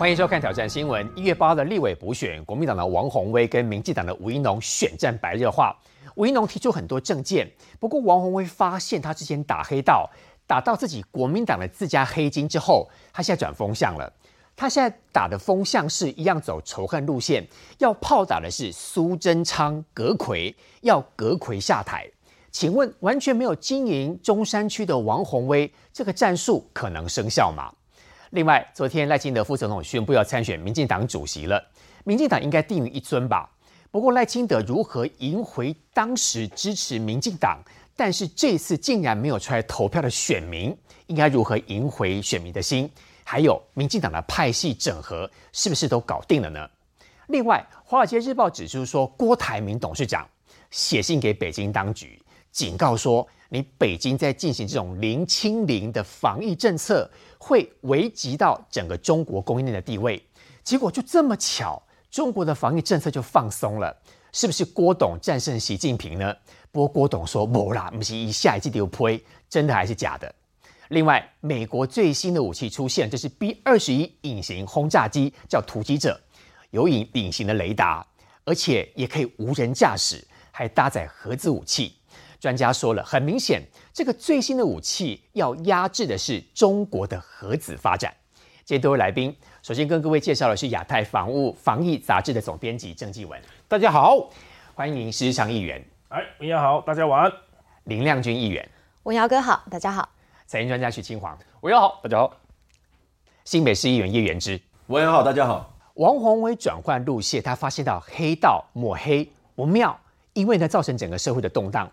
欢迎收看《挑战新闻》。一月八的立委补选，国民党的王宏威跟民进党的吴怡农选战白热化。吴怡农提出很多政见，不过王宏威发现他之前打黑道，打到自己国民党的自家黑金之后，他现在转风向了。他现在打的风向是一样走仇恨路线，要炮打的是苏贞昌、葛魁，要葛魁下台。请问，完全没有经营中山区的王宏威，这个战术可能生效吗？另外，昨天赖清德副总统宣布要参选民进党主席了，民进党应该定于一尊吧？不过赖清德如何赢回当时支持民进党，但是这次竟然没有出来投票的选民，应该如何赢回选民的心？还有民进党的派系整合是不是都搞定了呢？另外，《华尔街日报》指出说，郭台铭董事长写信给北京当局，警告说，你北京在进行这种零清零的防疫政策，会危及到整个中国供应链的地位。结果就这么巧。中国的防疫政策就放松了，是不是郭董战胜习近平呢？不过郭董说不啦，不是一下一季就呸，真的还是假的？另外，美国最新的武器出现，就是 B 二十一隐形轰炸机，叫突击者，有隐隐形的雷达，而且也可以无人驾驶，还搭载核子武器。专家说了，很明显，这个最新的武器要压制的是中国的核子发展。这些多位来宾。首先跟各位介绍的是亚太防务防疫杂志的总编辑郑继文，大家好，欢迎石祥议员，哎，文瑶好，大家晚安，林亮君议员，文瑶哥好，大家好，财经专家徐清煌，文瑶好，大家好，新北市议员叶元之，文瑶好，大家好，王宏伟转换路线，他发现到黑道抹黑不妙，因为呢造成整个社会的动荡，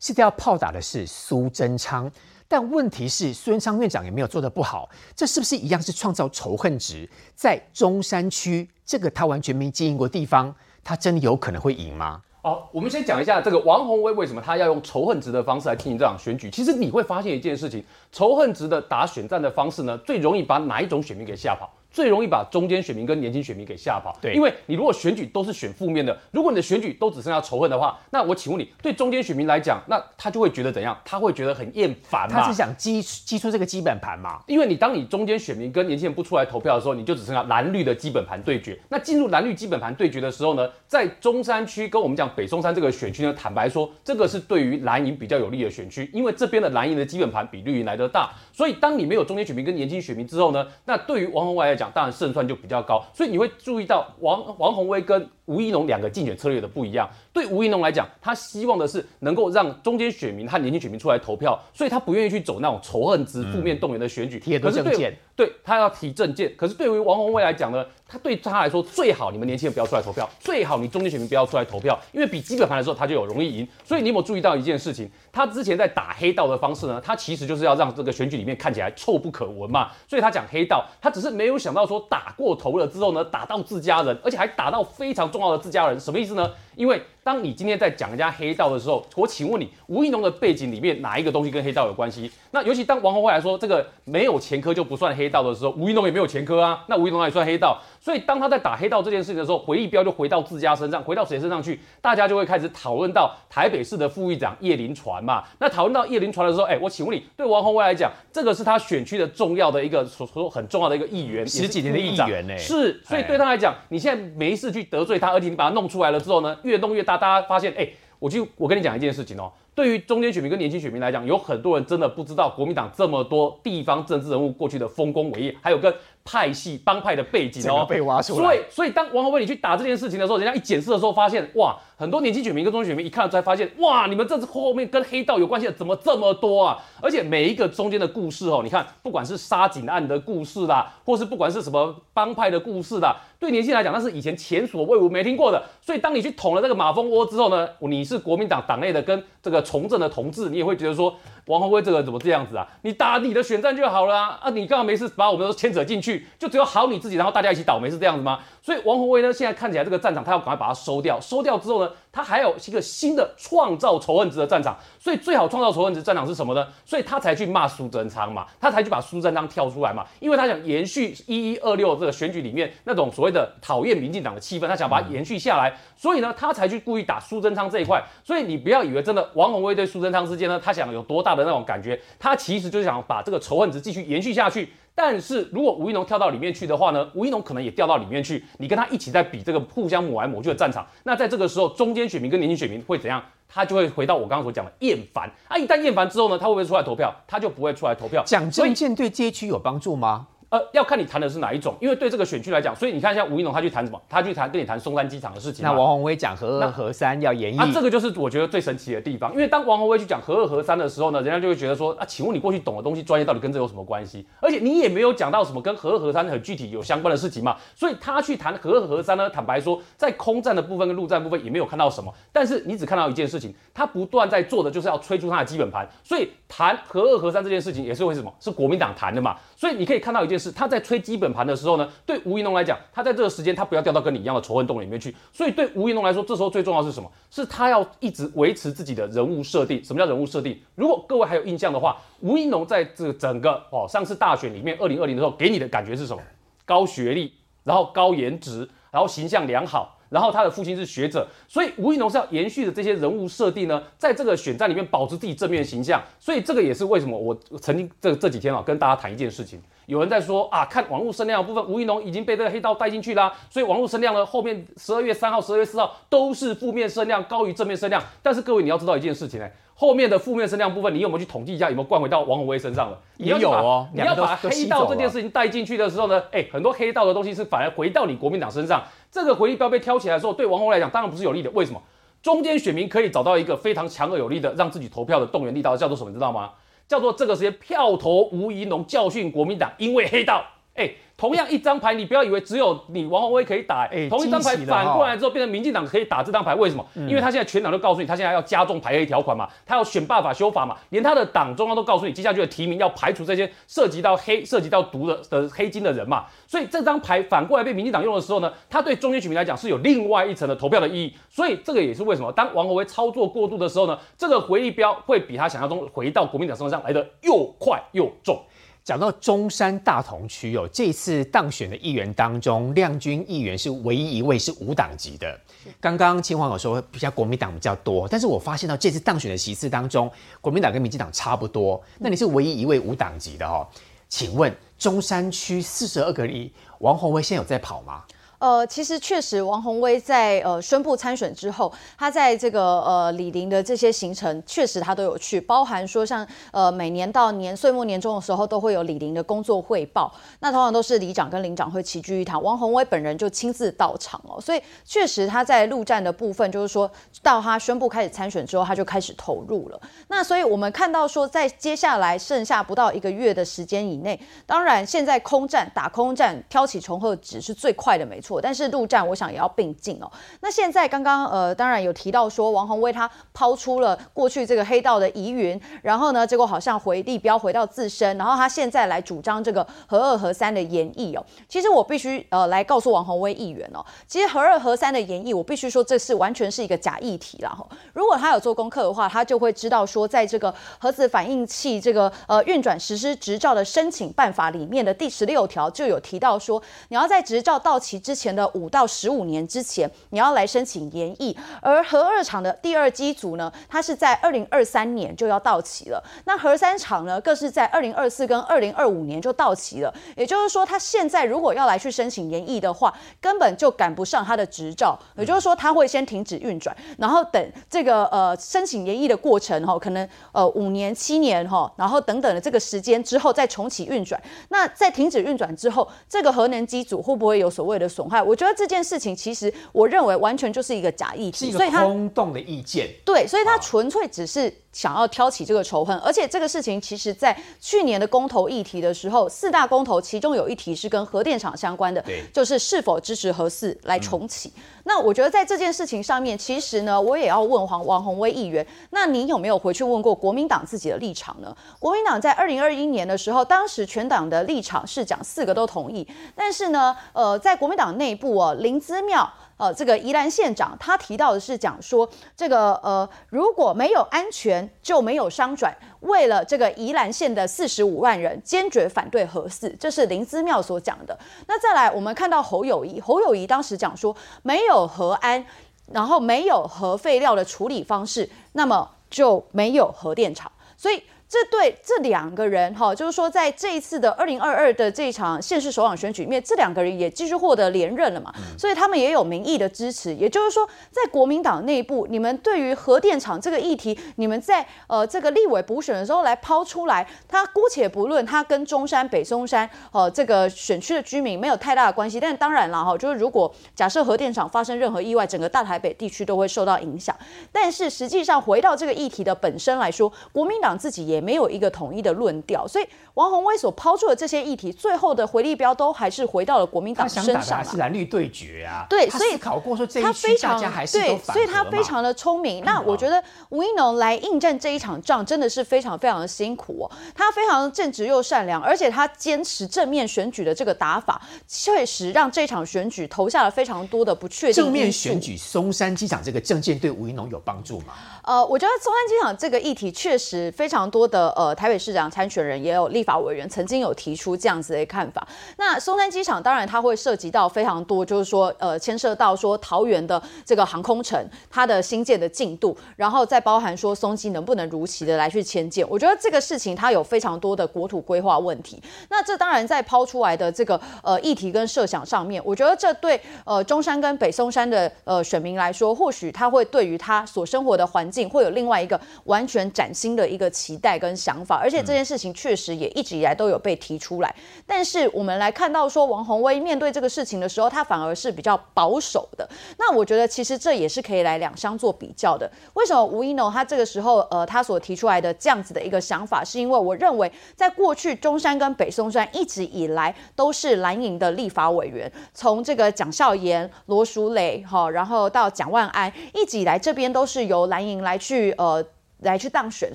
现在要炮打的是苏贞昌。但问题是，孙昌院长也没有做得不好，这是不是一样是创造仇恨值？在中山区这个他完全没经营过地方，他真的有可能会赢吗？好，我们先讲一下这个王宏威为什么他要用仇恨值的方式来进行这场选举。其实你会发现一件事情，仇恨值的打选战的方式呢，最容易把哪一种选民给吓跑？最容易把中间选民跟年轻选民给吓跑，对，因为你如果选举都是选负面的，如果你的选举都只剩下仇恨的话，那我请问你，对中间选民来讲，那他就会觉得怎样？他会觉得很厌烦嘛？他是想积积出这个基本盘嘛？因为你当你中间选民跟年轻人不出来投票的时候，你就只剩下蓝绿的基本盘对决。那进入蓝绿基本盘对决的时候呢，在中山区跟我们讲北松山这个选区呢，坦白说，这个是对于蓝营比较有利的选区，因为这边的蓝营的基本盘比绿营来得大，所以当你没有中间选民跟年轻选民之后呢，那对于王宏伟来讲，当然胜算就。比较高，所以你会注意到王王宏威跟吴一农两个竞选策略的不一样。对吴一农来讲，他希望的是能够让中间选民和年轻选民出来投票，所以他不愿意去走那种仇恨值、负面动员的选举。可是对对他要提证件，可是对于王宏威来讲呢，他对他来说最好你们年轻人不要出来投票，最好你中间选民不要出来投票，因为比基本盘的时候他就有容易赢。所以你有没有注意到一件事情？他之前在打黑道的方式呢？他其实就是要让这个选举里面看起来臭不可闻嘛。所以他讲黑道，他只是没有想到说打过头了之后呢，打到自家人，而且还打到非常重要的自家人，什么意思呢？因为当你今天在讲人家黑道的时候，我请问你，吴一农的背景里面哪一个东西跟黑道有关系？那尤其当王宏辉来说这个没有前科就不算黑道的时候，吴一农也没有前科啊，那吴一农也算黑道。所以当他在打黑道这件事情的时候，回忆标就回到自家身上，回到谁身上去？大家就会开始讨论到台北市的副议长叶林传嘛。那讨论到叶林传的时候，哎，我请问你，对王宏辉来讲，这个是他选区的重要的一个所说很重要的一个议员，十几年的议员呢？是，所以对他来讲，你现在没事去得罪他，而且你把他弄出来了之后呢，越弄越大，大家发现，哎，我就我跟你讲一件事情哦。对于中间选民跟年轻选民来讲，有很多人真的不知道国民党这么多地方政治人物过去的丰功伟业，还有跟派系帮派的背景哦，被挖出来。所以，所以当王宏威你去打这件事情的时候，人家一检视的时候，发现哇，很多年轻选民跟中选民一看才发现，哇，你们这次后面跟黑道有关系的怎么这么多啊？而且每一个中间的故事哦，你看，不管是杀警案的故事啦，或是不管是什么帮派的故事啦，对年轻人来讲，那是以前前所未闻没听过的。所以，当你去捅了这个马蜂窝之后呢，你是国民党党内的跟这个从政的同志，你也会觉得说，王宏威这个人怎么这样子啊？你打你的选战就好了啊！啊，你干嘛没事把我们都牵扯进去？就只有好你自己，然后大家一起倒霉是这样子吗？所以王宏威呢，现在看起来这个战场，他要赶快把它收掉。收掉之后呢，他还有一个新的创造仇恨值的战场。所以最好创造仇恨值战场是什么呢？所以他才去骂苏贞昌嘛，他才去把苏贞昌跳出来嘛，因为他想延续一一二六这个选举里面那种所谓的讨厌民进党的气氛，他想把它延续下来。所以呢，他才去故意打苏贞昌这一块。所以你不要以为真的王宏威对苏贞昌之间呢，他想有多大的那种感觉，他其实就是想把这个仇恨值继续延续下去。但是如果吴一农跳到里面去的话呢，吴一农可能也掉到里面去，你跟他一起在比这个互相抹来抹去的战场。那在这个时候，中间选民跟年轻选民会怎样？他就会回到我刚刚所讲的厌烦。啊，一旦厌烦之后呢，他会不会出来投票？他就不会出来投票。讲政见对这一区有帮助吗？呃，要看你谈的是哪一种，因为对这个选区来讲，所以你看，像吴一农他去谈什么？他去谈跟你谈松山机场的事情。那王宏威讲核二核三要演绎，啊，这个就是我觉得最神奇的地方。因为当王宏威去讲核二核三的时候呢，人家就会觉得说啊，请问你过去懂的东西专业到底跟这有什么关系？而且你也没有讲到什么跟核二核三很具体有相关的事情嘛。所以他去谈核二核三呢，坦白说，在空战的部分跟陆战部分也没有看到什么。但是你只看到一件事情，他不断在做的就是要吹出他的基本盘。所以谈和二和三这件事情也是为什么？是国民党谈的嘛。所以你可以看到一件事，他在吹基。本盘的时候呢，对吴怡农来讲，他在这个时间他不要掉到跟你一样的仇恨洞里面去。所以对吴怡农来说，这时候最重要是什么？是他要一直维持自己的人物设定。什么叫人物设定？如果各位还有印象的话，吴怡农在这整个哦上次大选里面，二零二零的时候给你的感觉是什么？高学历，然后高颜值，然后形象良好。然后他的父亲是学者，所以吴亦农是要延续的这些人物设定呢，在这个选战里面保持自己正面形象。所以这个也是为什么我曾经这这几天啊跟大家谈一件事情，有人在说啊，看网络声量的部分，吴怡农已经被这个黑道带进去啦，所以网络声量呢后面十二月三号、十二月四号都是负面声量高于正面声量。但是各位你要知道一件事情呢。后面的负面声量部分，你有没有去统计一下有没有灌回到王宏威身上了？也有哦，你要把黑道这件事情带进去的时候呢，哎，很多黑道的东西是反而回到你国民党身上。这个回力标被挑起来的时候，对王宏威来讲当然不是有利的。为什么？中间选民可以找到一个非常强而有力的让自己投票的动员力道，叫做什么？你知道吗？叫做这个时间票投吴怡农，教训国民党，因为黑道。哎。同样一张牌，你不要以为只有你王宏威可以打。哎，同一张牌反过来之后，变成民进党可以打这张牌，为什么？因为他现在全党都告诉你，他现在要加重排黑条款嘛，他要选办法修法嘛，连他的党中央都告诉你，接下去的提名要排除这些涉及到黑、涉及到毒的的黑金的人嘛。所以这张牌反过来被民进党用的时候呢，他对中间选民来讲是有另外一层的投票的意义。所以这个也是为什么，当王宏威操作过度的时候呢，这个回力标会比他想象中回到国民党身上来的又快又重。讲到中山大同区哦，这次当选的议员当中，亮君议员是唯一一位是无党籍的。刚刚秦皇有说比较国民党比较多，但是我发现到这次当选的席次当中，国民党跟民进党差不多。那你是唯一一位无党籍的哦？请问中山区四十二个里，王宏威现在有在跑吗？呃，其实确实，王宏威在呃宣布参选之后，他在这个呃李林的这些行程，确实他都有去，包含说像呃每年到年岁末年终的时候，都会有李林的工作汇报，那通常都是里长跟林长会齐聚一堂，王宏威本人就亲自到场哦，所以确实他在陆战的部分，就是说到他宣布开始参选之后，他就开始投入了。那所以我们看到说，在接下来剩下不到一个月的时间以内，当然现在空战打空战挑起重合值是最快的，没错。但是陆战，我想也要并进哦。那现在刚刚呃，当然有提到说王宏威他抛出了过去这个黑道的疑云，然后呢，结果好像回力标回到自身，然后他现在来主张这个合二合三的演绎哦。其实我必须呃来告诉王宏威议员哦，其实合二合三的演绎，我必须说这是完全是一个假议题了哈。如果他有做功课的话，他就会知道说，在这个核子反应器这个呃运转实施执照的申请办法里面的第十六条就有提到说，你要在执照到期之前的五到十五年之前，你要来申请延役，而核二厂的第二机组呢，它是在二零二三年就要到期了。那核三厂呢，更是在二零二四跟二零二五年就到期了。也就是说，他现在如果要来去申请延役的话，根本就赶不上他的执照。也就是说，他会先停止运转，然后等这个呃申请延役的过程哈，可能呃五年、七年哈，然后等等的这个时间之后再重启运转。那在停止运转之后，这个核能机组会不会有所谓的损害？我觉得这件事情其实，我认为完全就是一个假议题，所以空洞的意见。对，所以他纯粹只是。想要挑起这个仇恨，而且这个事情其实，在去年的公投议题的时候，四大公投其中有一题是跟核电厂相关的，就是是否支持核四来重启。那我觉得在这件事情上面，其实呢，我也要问黄王宏威议员，那你有没有回去问过国民党自己的立场呢？国民党在二零二一年的时候，当时全党的立场是讲四个都同意，但是呢，呃，在国民党内部哦，林姿妙。呃，这个宜兰县长他提到的是讲说，这个呃，如果没有安全就没有商转，为了这个宜兰县的四十五万人，坚决反对核四，这是林姿妙所讲的。那再来，我们看到侯友谊，侯友谊当时讲说，没有核安，然后没有核废料的处理方式，那么就没有核电厂，所以。这对这两个人哈，就是说在这一次的二零二二的这场县市首长选举里面，这两个人也继续获得连任了嘛，所以他们也有民意的支持。也就是说，在国民党内部，你们对于核电厂这个议题，你们在呃这个立委补选的时候来抛出来，他姑且不论他跟中山、北松山呃这个选区的居民没有太大的关系，但当然了哈，就是如果假设核电厂发生任何意外，整个大台北地区都会受到影响。但是实际上回到这个议题的本身来说，国民党自己也没有一个统一的论调，所以王宏威所抛出的这些议题，最后的回力标都还是回到了国民党身上是蓝绿对决啊。对，所以考过说这一区大家还是对，所以他非常的聪明。那我觉得吴一农来应战这一场仗，真的是非常非常的辛苦哦。他非常正直又善良，而且他坚持正面选举的这个打法，确实让这场选举投下了非常多的不确定正面选举松山机场这个证件对吴一农有帮助吗？呃，我觉得松山机场这个议题确实非常多的呃台北市长参选人也有立法委员曾经有提出这样子的看法。那松山机场当然它会涉及到非常多，就是说呃牵涉到说桃园的这个航空城它的新建的进度，然后再包含说松基能不能如期的来去迁建。我觉得这个事情它有非常多的国土规划问题。那这当然在抛出来的这个呃议题跟设想上面，我觉得这对呃中山跟北松山的呃选民来说，或许他会对于他所生活的环境会有另外一个完全崭新的一个期待跟想法，而且这件事情确实也一直以来都有被提出来。但是我们来看到说，王宏威面对这个事情的时候，他反而是比较保守的。那我觉得其实这也是可以来两相做比较的。为什么吴一农他这个时候呃他所提出来的这样子的一个想法，是因为我认为在过去中山跟北松山一直以来都是蓝营的立法委员，从这个蒋孝严、罗淑蕾哈，然后到蒋万安，一直以来这边都是由蓝营来去。去呃来去当选，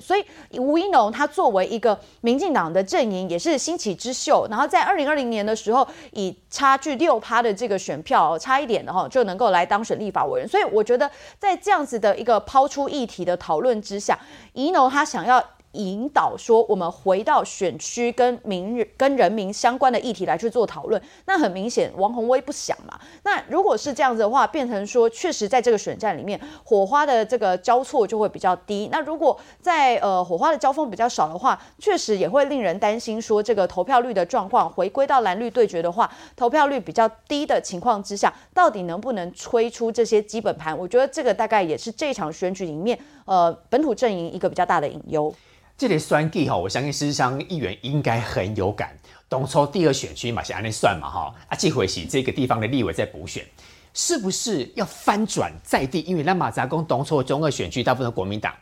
所以吴一农他作为一个民进党的阵营也是新起之秀，然后在二零二零年的时候以差距六趴的这个选票差一点的哈就能够来当选立法委员，所以我觉得在这样子的一个抛出议题的讨论之下，一农他想要。引导说，我们回到选区跟民跟人民相关的议题来去做讨论。那很明显，王宏威不想嘛。那如果是这样子的话，变成说，确实在这个选战里面，火花的这个交错就会比较低。那如果在呃火花的交锋比较少的话，确实也会令人担心说，这个投票率的状况回归到蓝绿对决的话，投票率比较低的情况之下，到底能不能吹出这些基本盘？我觉得这个大概也是这场选举里面呃本土阵营一个比较大的隐忧。这类算计哈，我相信事实上议员应该很有感。东抽第二选区嘛，是按那算嘛哈。啊，这回是这个地方的立委在补选，是不是要翻转在地？因为那马扎公东抽中二选区大部分国民党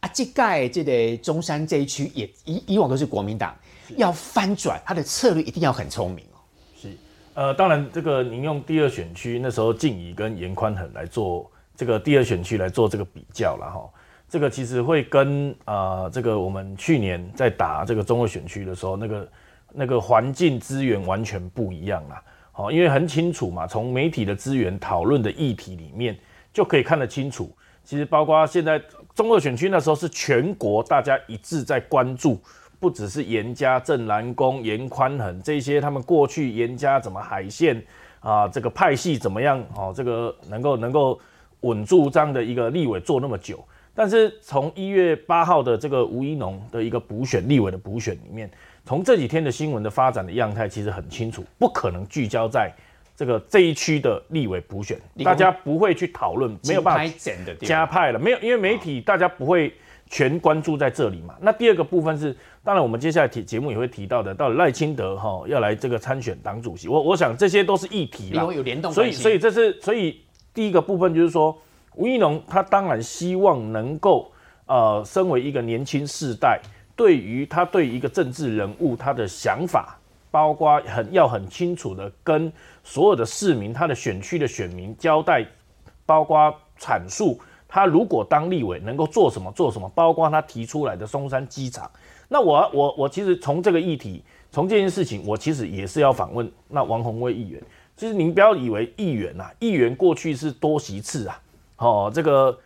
啊，这盖这个中山这一区也以以往都是国民党，要翻转他的策略一定要很聪明哦。是，呃，当然这个您用第二选区那时候静怡跟严宽恒来做这个第二选区来做这个比较了哈。这个其实会跟啊，这个我们去年在打这个中二选区的时候，那个那个环境资源完全不一样啦。好，因为很清楚嘛，从媒体的资源讨论的议题里面就可以看得清楚。其实包括现在中二选区那时候是全国大家一致在关注，不只是严家、郑南宫、严宽恒这些，他们过去严家怎么海线啊，这个派系怎么样？哦，这个能够能够稳住这样的一个立委做那么久。但是从一月八号的这个吴一农的一个补选立委的补选里面，从这几天的新闻的发展的样态，其实很清楚，不可能聚焦在这个这一区的立委补选，大家不会去讨论，没有办法加派了，没有，因为媒体大家不会全关注在这里嘛。那第二个部分是，当然我们接下来提节目也会提到的，到赖清德哈要来这个参选党主席，我我想这些都是议题啦，有联动，所以所以这是所以第一个部分就是说。吴益农他当然希望能够，呃，身为一个年轻世代，对于他对一个政治人物他的想法，包括很要很清楚的跟所有的市民、他的选区的选民交代，包括阐述他如果当立委能够做什么做什么，包括他提出来的松山机场。那我我我其实从这个议题，从这件事情，我其实也是要访问那王宏威议员。其实您不要以为议员呐，议员过去是多席次啊。哦，这个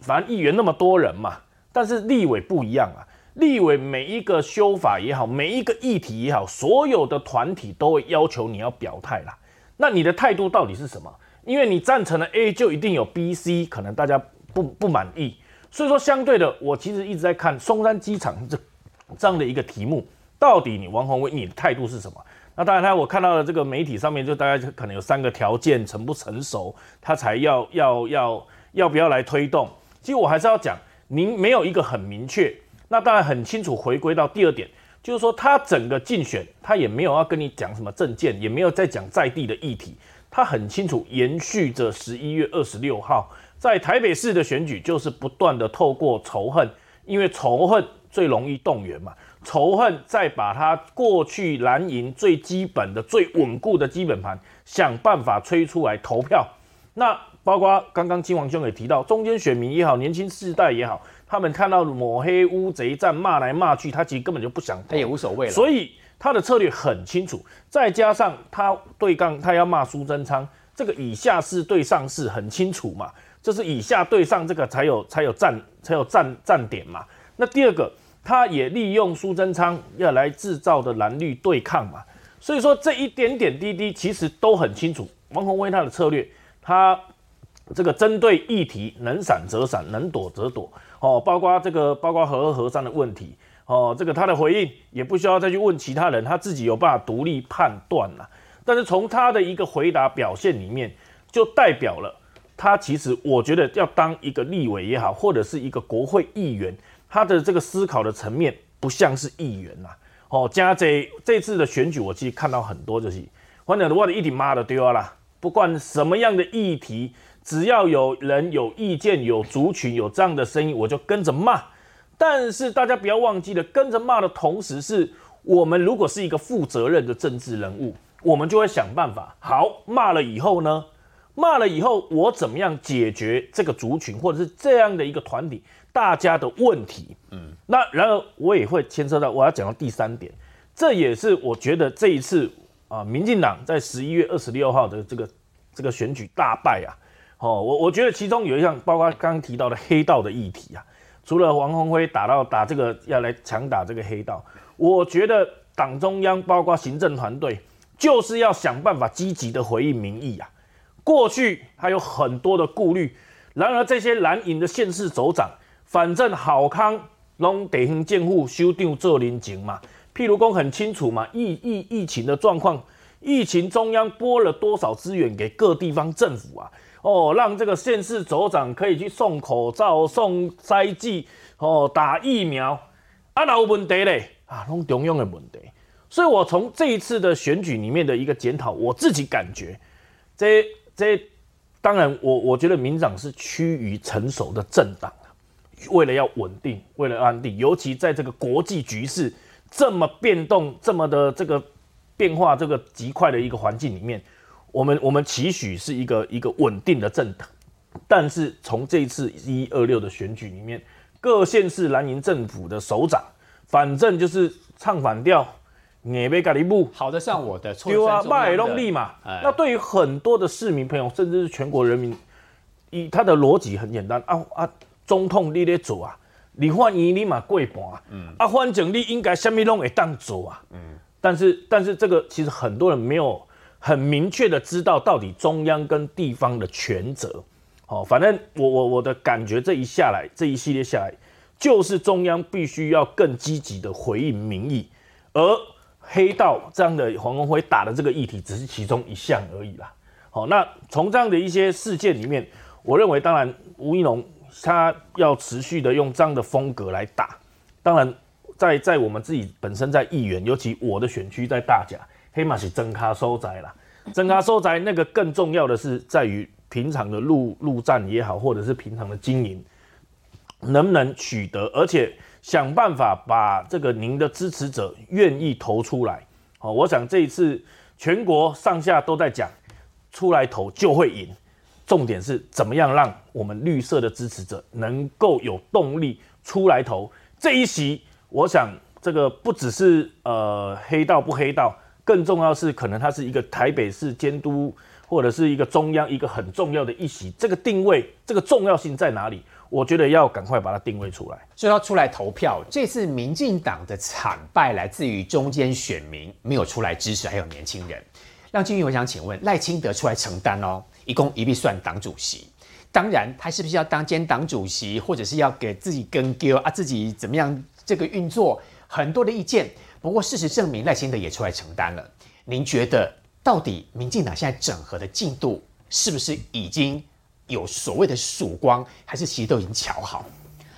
反正议员那么多人嘛，但是立委不一样啊。立委每一个修法也好，每一个议题也好，所有的团体都会要求你要表态啦。那你的态度到底是什么？因为你赞成了 A，就一定有 B、C，可能大家不不满意。所以说，相对的，我其实一直在看松山机场这这样的一个题目，到底你王宏威你的态度是什么？那当然，他我看到的这个媒体上面就大概可能有三个条件，成不成熟，他才要要要要不要来推动。其实我还是要讲，您没有一个很明确，那当然很清楚。回归到第二点，就是说他整个竞选，他也没有要跟你讲什么政见，也没有在讲在地的议题，他很清楚延续着十一月二十六号在台北市的选举，就是不断的透过仇恨，因为仇恨最容易动员嘛。仇恨，再把他过去蓝营最基本的、最稳固的基本盘想办法吹出来投票。那包括刚刚金王兄也提到，中间选民也好，年轻世代也好，他们看到抹黑、乌贼战、骂来骂去，他其实根本就不想，他也无所谓了。所以他的策略很清楚，再加上他对杠，他要骂苏贞昌，这个以下是对上是很清楚嘛，就是以下对上这个才有才有站才有站站点嘛。那第二个。他也利用苏贞昌要来制造的蓝绿对抗嘛，所以说这一点点滴滴其实都很清楚。王宏威他的策略，他这个针对议题能闪则闪，能躲则躲。哦，包括这个包括和和商的问题，哦，这个他的回应也不需要再去问其他人，他自己有办法独立判断了。但是从他的一个回答表现里面，就代表了他其实我觉得要当一个立委也好，或者是一个国会议员。他的这个思考的层面不像是议员呐，哦，加这这次的选举，我其实看到很多就是，反正我的一点妈的丢啦，不管什么样的议题，只要有人有意见、有族群、有这样的声音，我就跟着骂。但是大家不要忘记了，跟着骂的同时，是我们如果是一个负责任的政治人物，我们就会想办法。好，骂了以后呢？骂了以后，我怎么样解决这个族群或者是这样的一个团体？大家的问题，嗯，那然而我也会牵涉到我要讲到第三点，这也是我觉得这一次啊，民进党在十一月二十六号的这个这个选举大败啊，哦，我我觉得其中有一项，包括刚刚提到的黑道的议题啊，除了王宏辉打到打这个要来强打这个黑道，我觉得党中央包括行政团队就是要想办法积极的回应民意啊，过去还有很多的顾虑，然而这些蓝营的县市首长。反正好康拢得先建户修订做人情嘛，譬如讲很清楚嘛，疫疫疫情的状况，疫情中央拨了多少资源给各地方政府啊？哦，让这个县市首长可以去送口罩、送筛剂、哦打疫苗，啊，有问题嘞啊，拢中央的问题。所以我从这一次的选举里面的一个检讨，我自己感觉，这这当然我我觉得民长是趋于成熟的政党。为了要稳定，为了安定，尤其在这个国际局势这么变动、这么的这个变化、这个极快的一个环境里面，我们我们期许是一个一个稳定的政党。但是从这一次一二六的选举里面，各县市蓝营政府的首长，反正就是唱反调，你被咖喱布，好的像我的，丢啊，卖弄力嘛。那对于很多的市民朋友，甚至是全国人民，以他的逻辑很简单啊啊。总统你咧做啊，你换伊你嘛过半，嗯，啊，反正你应该什么拢会当做啊，嗯，但是但是这个其实很多人没有很明确的知道到底中央跟地方的权责，哦，反正我我我的感觉这一下来这一系列下来，就是中央必须要更积极的回应民意，而黑道这样的黄文辉打的这个议题只是其中一项而已啦，好，那从这样的一些事件里面，我认为当然吴一龙。他要持续的用这样的风格来打，当然，在在我们自己本身在议员，尤其我的选区在大甲，黑马是真卡收窄了，真卡收窄那个更重要的是在于平常的路路战也好，或者是平常的经营，能不能取得，而且想办法把这个您的支持者愿意投出来。好，我想这一次全国上下都在讲，出来投就会赢。重点是怎么样让我们绿色的支持者能够有动力出来投这一席？我想这个不只是呃黑道不黑道，更重要是可能它是一个台北市监督或者是一个中央一个很重要的一席。这个定位，这个重要性在哪里？我觉得要赶快把它定位出来。所以要出来投票。这次民进党的惨败来自于中间选民没有出来支持，还有年轻人。亮金玉，我想请问赖清德出来承担哦。一共一必算党主席，当然他是不是要当兼党主席，或者是要给自己跟丢啊？自己怎么样这个运作？很多的意见。不过事实证明，赖清德也出来承担了。您觉得到底民进党现在整合的进度是不是已经有所谓的曙光，还是其实都已经瞧好？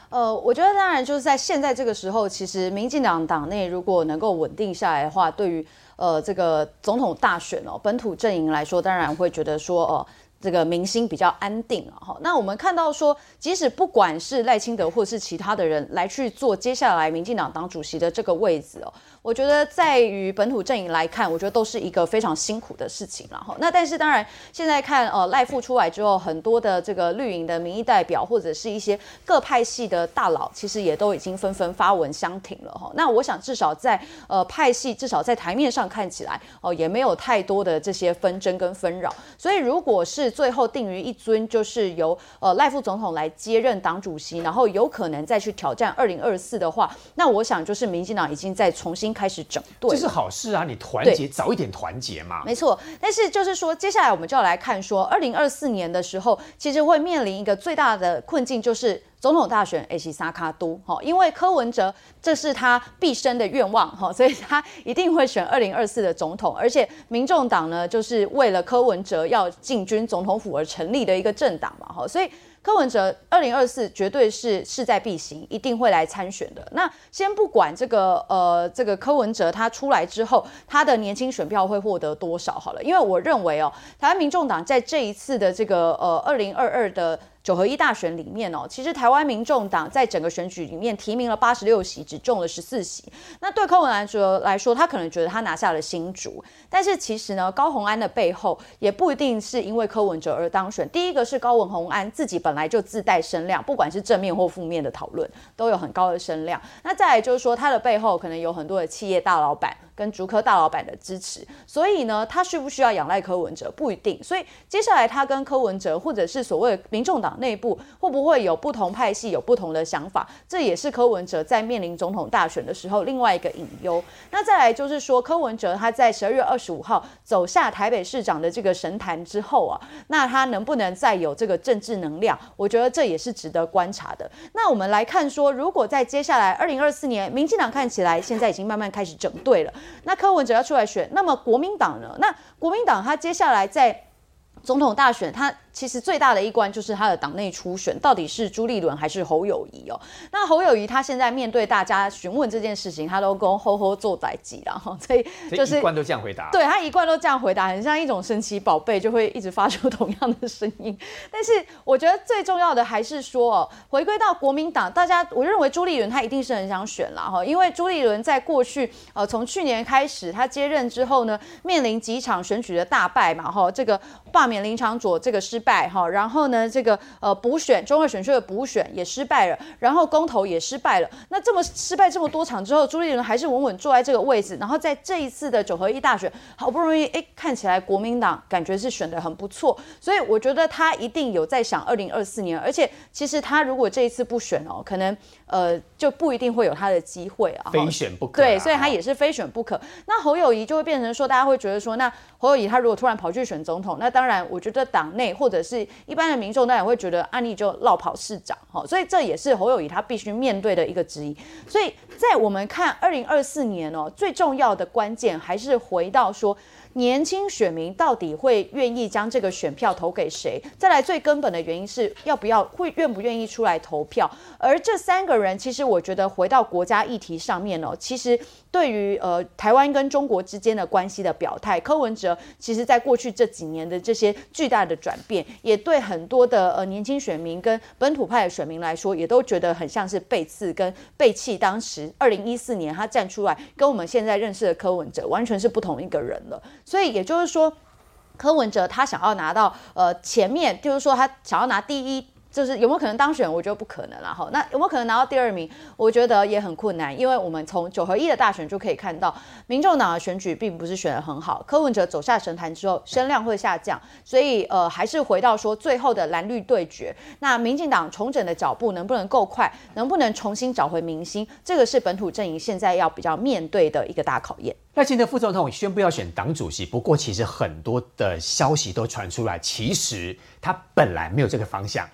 呃，我觉得当然就是在现在这个时候，其实民进党党内如果能够稳定下来的话，对于呃这个总统大选哦，本土阵营来说，当然会觉得说哦。这个民心比较安定啊，哈，那我们看到说，即使不管是赖清德或是其他的人来去做接下来民进党党主席的这个位置哦，我觉得在于本土阵营来看，我觉得都是一个非常辛苦的事情了哈。那但是当然，现在看呃赖副出来之后，很多的这个绿营的民意代表或者是一些各派系的大佬，其实也都已经纷纷发文相挺了哈。那我想至少在呃派系至少在台面上看起来哦，也没有太多的这些纷争跟纷扰。所以如果是最后定于一尊，就是由呃赖副总统来接任党主席，然后有可能再去挑战二零二四的话，那我想就是民进党已经在重新开始整顿，这是好事啊！你团结早一点团结嘛，没错。但是就是说，接下来我们就要来看说，二零二四年的时候，其实会面临一个最大的困境，就是。总统大选，埃西萨卡都，哈，因为柯文哲这是他毕生的愿望，哈，所以他一定会选二零二四的总统。而且民众党呢，就是为了柯文哲要进军总统府而成立的一个政党嘛，哈，所以柯文哲二零二四绝对是势在必行，一定会来参选的。那先不管这个呃这个柯文哲他出来之后，他的年轻选票会获得多少好了，因为我认为哦，台湾民众党在这一次的这个呃二零二二的。九合一大选里面哦，其实台湾民众党在整个选举里面提名了八十六席，只中了十四席。那对柯文来说来说，他可能觉得他拿下了新竹，但是其实呢，高虹安的背后也不一定是因为柯文哲而当选。第一个是高文宏安自己本来就自带声量，不管是正面或负面的讨论都有很高的声量。那再来就是说，他的背后可能有很多的企业大老板。跟竹科大老板的支持，所以呢，他需不需要仰赖柯文哲不一定。所以接下来他跟柯文哲，或者是所谓民众党内部，会不会有不同派系有不同的想法？这也是柯文哲在面临总统大选的时候另外一个隐忧。那再来就是说，柯文哲他在十二月二十五号走下台北市长的这个神坛之后啊，那他能不能再有这个政治能量？我觉得这也是值得观察的。那我们来看说，如果在接下来二零二四年，民进党看起来现在已经慢慢开始整队了。那柯文哲要出来选，那么国民党呢？那国民党他接下来在总统大选，他。其实最大的一关就是他的党内初选，到底是朱立伦还是侯友谊哦？那侯友谊他现在面对大家询问这件事情，他都跟吼吼做仔机了哈，所以就是一贯都这样回答。对他一贯都这样回答，很像一种神奇宝贝，就会一直发出同样的声音。但是我觉得最重要的还是说哦，回归到国民党，大家我认为朱立伦他一定是很想选了哈，因为朱立伦在过去呃从去年开始他接任之后呢，面临几场选举的大败嘛哈，这个罢免林长佐这个失。败哈，然后呢，这个呃补选中二选区的补选也失败了，然后公投也失败了。那这么失败这么多场之后，朱立伦还是稳稳坐在这个位置。然后在这一次的九合一大选，好不容易哎，看起来国民党感觉是选的很不错，所以我觉得他一定有在想二零二四年。而且其实他如果这一次不选哦，可能呃就不一定会有他的机会啊，非选不可。对，所以他也是非选不可。那侯友谊就会变成说，大家会觉得说，那侯友谊他如果突然跑去选总统，那当然我觉得党内或者者是一般的民众，当然会觉得案例就落跑市长，哈，所以这也是侯友谊他必须面对的一个质疑。所以在我们看二零二四年哦，最重要的关键还是回到说。年轻选民到底会愿意将这个选票投给谁？再来最根本的原因是要不要会愿不愿意出来投票？而这三个人，其实我觉得回到国家议题上面呢，其实对于呃台湾跟中国之间的关系的表态，柯文哲其实在过去这几年的这些巨大的转变，也对很多的呃年轻选民跟本土派的选民来说，也都觉得很像是背刺跟背弃。当时二零一四年他站出来，跟我们现在认识的柯文哲完全是不同一个人了。所以也就是说，柯文哲他想要拿到呃前面，就是说他想要拿第一。就是有没有可能当选？我觉得不可能了哈。那有没有可能拿到第二名？我觉得也很困难，因为我们从九合一的大选就可以看到，民众党的选举并不是选得很好。柯文哲走下神坛之后，声量会下降，所以呃，还是回到说最后的蓝绿对决。那民进党重整的脚步能不能够快？能不能重新找回民心？这个是本土阵营现在要比较面对的一个大考验。赖清德副总统宣布要选党主席，不过其实很多的消息都传出来，其实他本来没有这个方向。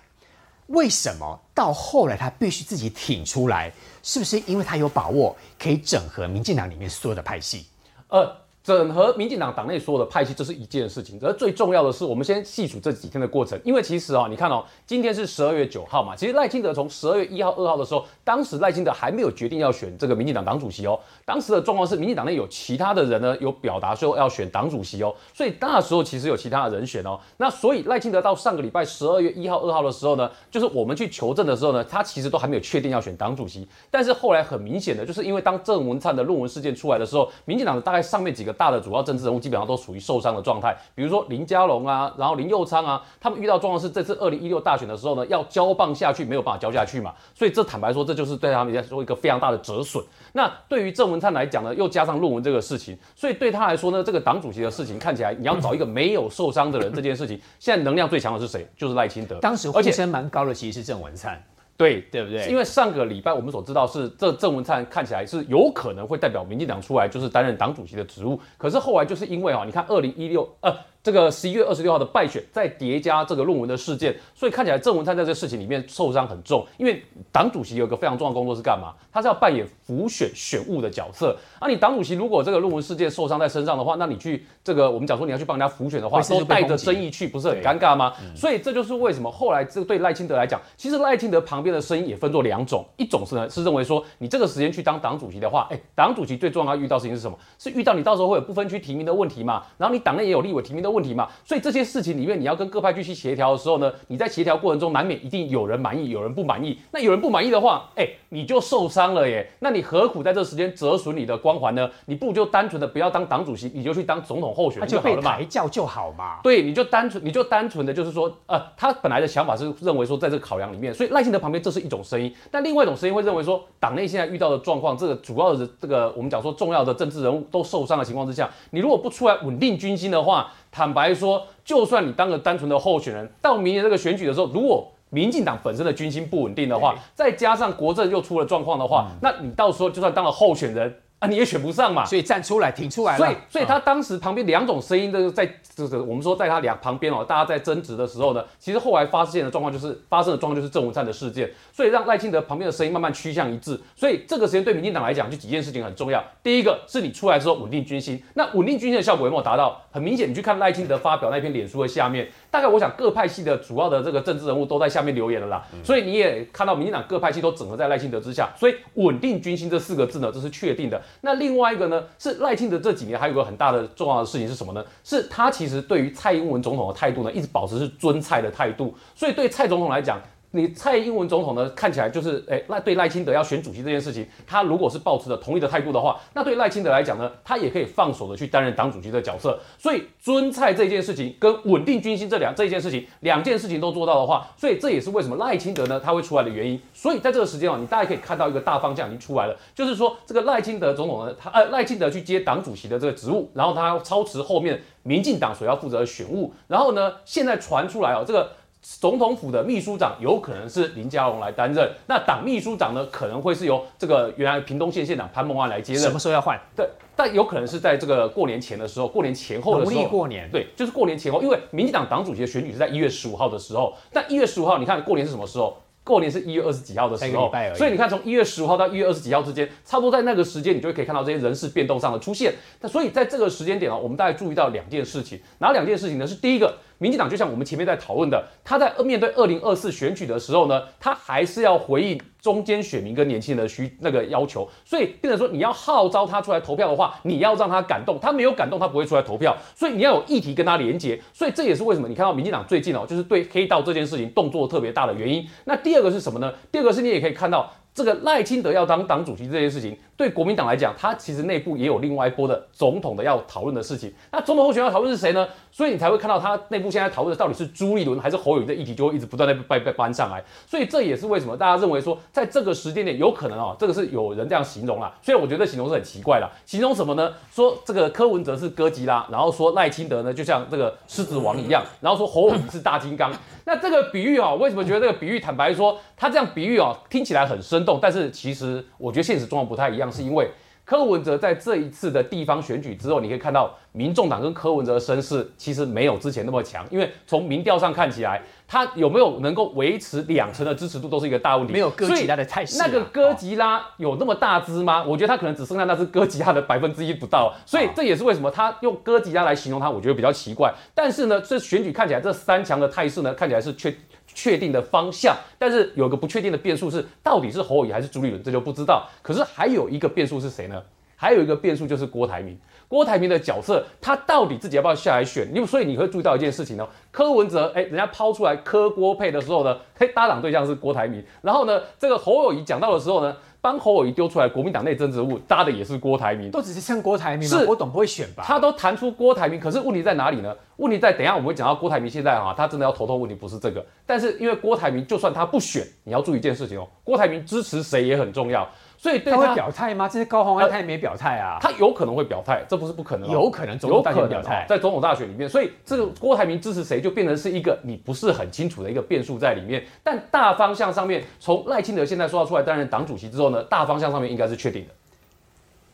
为什么到后来他必须自己挺出来？是不是因为他有把握可以整合民进党里面所有的派系？呃。整合民进党党内所有的派系，这是一件事情。而最重要的是，我们先细数这几天的过程。因为其实啊，你看哦，今天是十二月九号嘛。其实赖清德从十二月一号、二号的时候，当时赖清德还没有决定要选这个民进党党主席哦。当时的状况是，民进党内有其他的人呢，有表达说要选党主席哦。所以那时候其实有其他的人选哦。那所以赖清德到上个礼拜十二月一号、二号的时候呢，就是我们去求证的时候呢，他其实都还没有确定要选党主席。但是后来很明显的，就是因为当郑文灿的论文事件出来的时候，民进党的大概上面几个大的主要政治人物。基本上都属于受伤的状态，比如说林佳龙啊，然后林佑昌啊，他们遇到状况是这次二零一六大选的时候呢，要交棒下去没有办法交下去嘛，所以这坦白说，这就是对他们来说一个非常大的折损。那对于郑文灿来讲呢，又加上论文这个事情，所以对他来说呢，这个党主席的事情看起来，你要找一个没有受伤的人，这件事情现在能量最强的是谁？就是赖清德。当时呼声蛮高的，其实是郑文灿。对对不对？因为上个礼拜我们所知道是这郑文灿看起来是有可能会代表民进党出来，就是担任党主席的职务。可是后来就是因为啊，你看二零一六呃。这个十一月二十六号的败选，再叠加这个论文的事件，所以看起来郑文灿在这事情里面受伤很重。因为党主席有一个非常重要的工作是干嘛？他是要扮演辅选选务的角色。啊，你党主席如果这个论文事件受伤在身上的话，那你去这个我们讲说你要去帮人家辅选的话，都带着争议去，不是很尴尬吗？所以这就是为什么后来这个对赖清德来讲，其实赖清德旁边的声音也分作两种，一种是呢是认为说你这个时间去当党主席的话，哎，党主席最重要要遇到事情是什么？是遇到你到时候会有不分区提名的问题嘛？然后你党内也有立委提名的问题嘛？所以这。些事情里面，你要跟各派去去协调的时候呢，你在协调过程中难免一定有人满意，有人不满意。那有人不满意的话，哎，你就受伤了耶。那你何苦在这时间折损你的光环呢？你不就单纯的不要当党主席，你就去当总统候选人就好了嘛？抬轿就好嘛。对，你就单纯，你就单纯的就是说，呃，他本来的想法是认为说，在这个考量里面，所以赖清德旁边这是一种声音。但另外一种声音会认为说，党内现在遇到的状况，这个主要的这个我们讲说重要的政治人物都受伤的情况之下，你如果不出来稳定军心的话，坦白说，就算你当个单纯的候选人，到明年这个选举的时候，如果民进党本身的军心不稳定的话，再加上国政又出了状况的话，那你到时候就算当了候选人。啊，你也选不上嘛，所以站出来挺出来了。所以，所以他当时旁边两种声音都在，就是我们说在他两旁边哦，大家在争执的时候呢，其实后来发现的状况就是发生的状况就是郑文灿的事件，所以让赖清德旁边的声音慢慢趋向一致。所以这个时间对民进党来讲，就几件事情很重要。第一个是你出来之后稳定军心，那稳定军心的效果有没有达到？很明显，你去看赖清德发表那篇脸书的下面，大概我想各派系的主要的这个政治人物都在下面留言了啦。所以你也看到民进党各派系都整合在赖清德之下，所以稳定军心这四个字呢，这是确定的。那另外一个呢？是赖清德这几年还有个很大的重要的事情是什么呢？是他其实对于蔡英文总统的态度呢，一直保持是尊蔡的态度。所以对蔡总统来讲，你蔡英文总统呢，看起来就是，哎，那对赖清德要选主席这件事情，他如果是保持着同意的态度的话，那对赖清德来讲呢，他也可以放手的去担任党主席的角色。所以尊蔡这件事情跟稳定军心这两这件事情，两件事情都做到的话，所以这也是为什么赖清德呢他会出来的原因。所以在这个时间哦，你大家可以看到一个大方向已经出来了，就是说这个赖清德总统呢，他呃赖清德去接党主席的这个职务，然后他要操持后面民进党所要负责的选务，然后呢，现在传出来哦，这个。总统府的秘书长有可能是林佳龙来担任，那党秘书长呢可能会是由这个原来屏东县县长潘孟安来接任。什么时候要换？对，但有可能是在这个过年前的时候，过年前后的时候。农历过年。对，就是过年前后，因为民进党党主席的选举是在一月十五号的时候，但一月十五号，你看过年是什么时候？过年是一月二十几号的时候，所以你看从一月十五号到一月二十几号之间，差不多在那个时间，你就可以看到这些人事变动上的出现。那所以在这个时间点啊，我们大概注意到两件事情，哪两件事情呢？是第一个。民进党就像我们前面在讨论的，他在面对二零二四选举的时候呢，他还是要回应中间选民跟年轻人的需那个要求，所以变成说你要号召他出来投票的话，你要让他感动，他没有感动，他不会出来投票，所以你要有议题跟他连接，所以这也是为什么你看到民进党最近哦，就是对黑道这件事情动作特别大的原因。那第二个是什么呢？第二个是你也可以看到。这个赖清德要当党主席这件事情，对国民党来讲，他其实内部也有另外一波的总统的要讨论的事情。那总统候选人要讨论是谁呢？所以你才会看到他内部现在讨论的到底是朱立伦还是侯友谊的议题，就会一直不断的被被搬上来。所以这也是为什么大家认为说，在这个时间点有可能哦，这个是有人这样形容啦。虽然我觉得形容是很奇怪啦，形容什么呢？说这个柯文哲是哥吉拉，然后说赖清德呢就像这个狮子王一样，然后说侯友谊是大金刚。那这个比喻啊，为什么觉得这个比喻？坦白说，他这样比喻啊，听起来很生动，但是其实我觉得现实状况不太一样，是因为。柯文哲在这一次的地方选举之后，你可以看到民众党跟柯文哲的声势其实没有之前那么强，因为从民调上看起来，他有没有能够维持两成的支持度都是一个大问题，没有哥吉拉的态势啊。那个哥吉拉有那么大只吗？我觉得他可能只剩下那只哥吉拉的百分之一不到，所以这也是为什么他用哥吉拉来形容他，我觉得比较奇怪。但是呢，这选举看起来这三强的态势呢，看起来是确确定的方向，但是有个不确定的变数是，到底是侯友宜还是朱立伦，这就不知道。可是还有一个变数是谁呢？还有一个变数就是郭台铭。郭台铭的角色，他到底自己要不要下来选？因为所以你会注意到一件事情哦，柯文哲，哎，人家抛出来柯郭配的时候呢，嘿，搭档对象是郭台铭。然后呢，这个侯友谊讲到的时候呢，帮侯友谊丢出来国民党内政治物，搭的也是郭台铭。都只是像郭台铭吗？是郭董不会选吧？他都谈出郭台铭，可是问题在哪里呢？问题在等一下我们会讲到郭台铭现在啊，他真的要头痛问题不是这个，但是因为郭台铭就算他不选，你要注意一件事情哦，郭台铭支持谁也很重要，所以对他会表态吗？这是高虹安，呃他也没表态啊。他有可能会表态，这不是不可能哦、有可能总统大有可能选表态哦在总统大选里面，所以这个郭台铭支持谁就变成是一个你不是很清楚的一个变数在里面。但大方向上面，从赖清德现在说要出来担任党主席之后呢，大方向上面应该是确定的。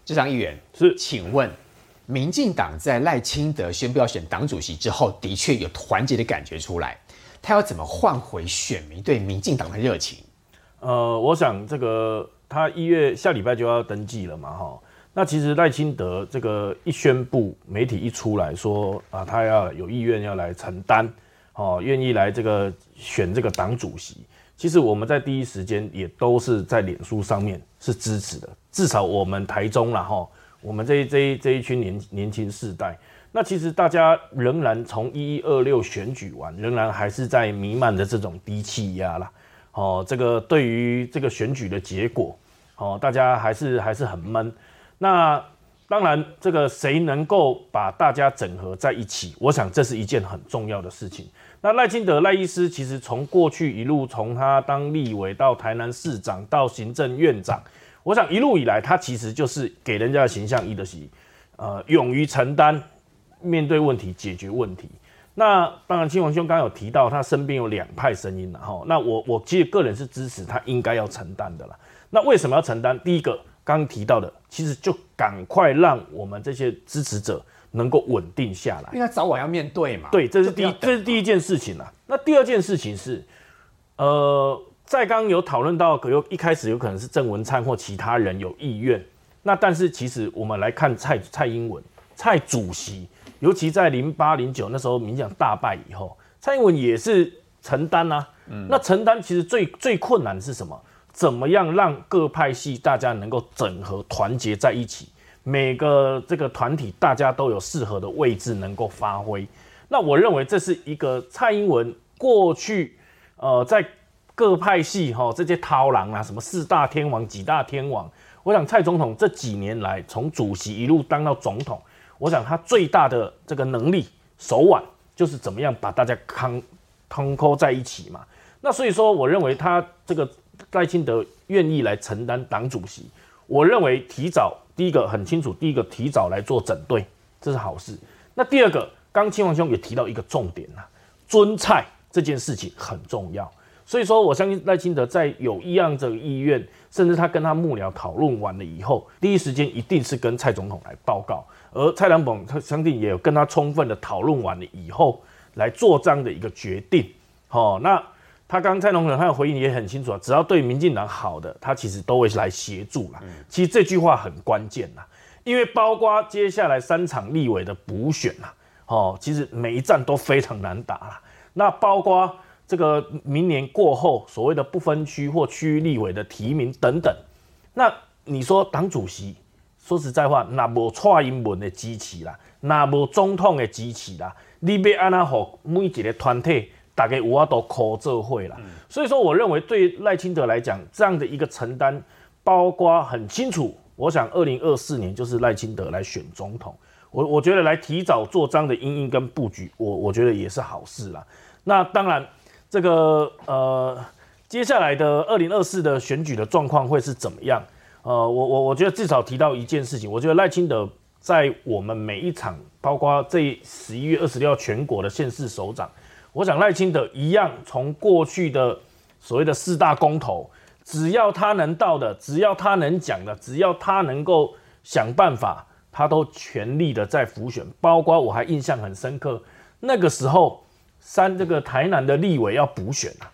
这张议员是请问，民进党在赖清德宣布要选党主席之后，的确有团结的感觉出来，他要怎么换回选民对民进党的热情？呃，我想这个他一月下礼拜就要登记了嘛，哈。那其实赖清德这个一宣布，媒体一出来说啊，他要有意愿要来承担，哦，愿意来这个选这个党主席。其实我们在第一时间也都是在脸书上面是支持的，至少我们台中了，哈，我们这一这一这一群年年轻世代，那其实大家仍然从一一二六选举完，仍然还是在弥漫的这种低气压啦。哦，这个对于这个选举的结果，哦，大家还是还是很闷。那当然，这个谁能够把大家整合在一起，我想这是一件很重要的事情。那赖清德赖医师其实从过去一路从他当立委到台南市长到行政院长，我想一路以来他其实就是给人家的形象一的是，呃，勇于承担，面对问题解决问题。那当然，亲王兄刚刚有提到，他身边有两派声音了哈。那我我其实个人是支持他应该要承担的啦。那为什么要承担？第一个刚刚提到的，其实就赶快让我们这些支持者能够稳定下来。因为他早晚要面对嘛。对，这是第一这是第一件事情啦。那第二件事情是，呃，在刚刚有讨论到，可有一开始有可能是郑文灿或其他人有意愿，那但是其实我们来看蔡蔡英文蔡主席，尤其在零八零九那时候民进党大败以后，蔡英文也是承担啊。那承担其实最最困难的是什么？怎么样让各派系大家能够整合团结在一起？每个这个团体大家都有适合的位置能够发挥。那我认为这是一个蔡英文过去呃在各派系哈、这些涛郎啊，什么四大天王、几大天王，我想蔡总统这几年来从主席一路当到总统，我想他最大的这个能力手腕就是怎么样把大家康通扣在一起嘛。那所以说，我认为他这个赖清德愿意来承担党主席，我认为提早第一个很清楚，第一个提早来做整队，这是好事。那第二个，刚亲王兄也提到一个重点啦，尊菜这件事情很重要。所以说，我相信赖清德在有一样这个意愿，甚至他跟他幕僚讨论完了以后，第一时间一定是跟蔡总统来报告。而蔡良本他相信也有跟他充分的讨论完了以后，来做这样的一个决定。好、那他刚刚蔡总统他的回应也很清楚啊，只要对民进党好的，他其实都会来协助啦。其实这句话很关键啦，因为包括接下来三场立委的补选啊，哦，其实每一战都非常难打啦。那包括这个明年过后所谓的不分区或区域立委的提名等等，那你说党主席，说实在话，那无蔡英文的支持啦，那无总统的支持啦，你要安那互每一个团体，大家有法都靠做会啦。所以说，我认为对赖清德来讲，这样的一个承担，包括很清楚，我想二零二四年就是赖清德来选总统，我我觉得来提早做这样的因应跟布局，我我觉得也是好事啦。那当然，这个呃，接下来的二零二四的选举的状况会是怎么样？呃，我我我觉得至少提到一件事情，我觉得赖清德在我们每一场，包括这十一月二十六号全国的县市首长，我想赖清德一样，从过去的所谓的四大公投，只要他能到的，只要他能讲的，只要他能够想办法，他都全力的在浮选。包括我还印象很深刻，那个时候三这个台南的立委要补选啊，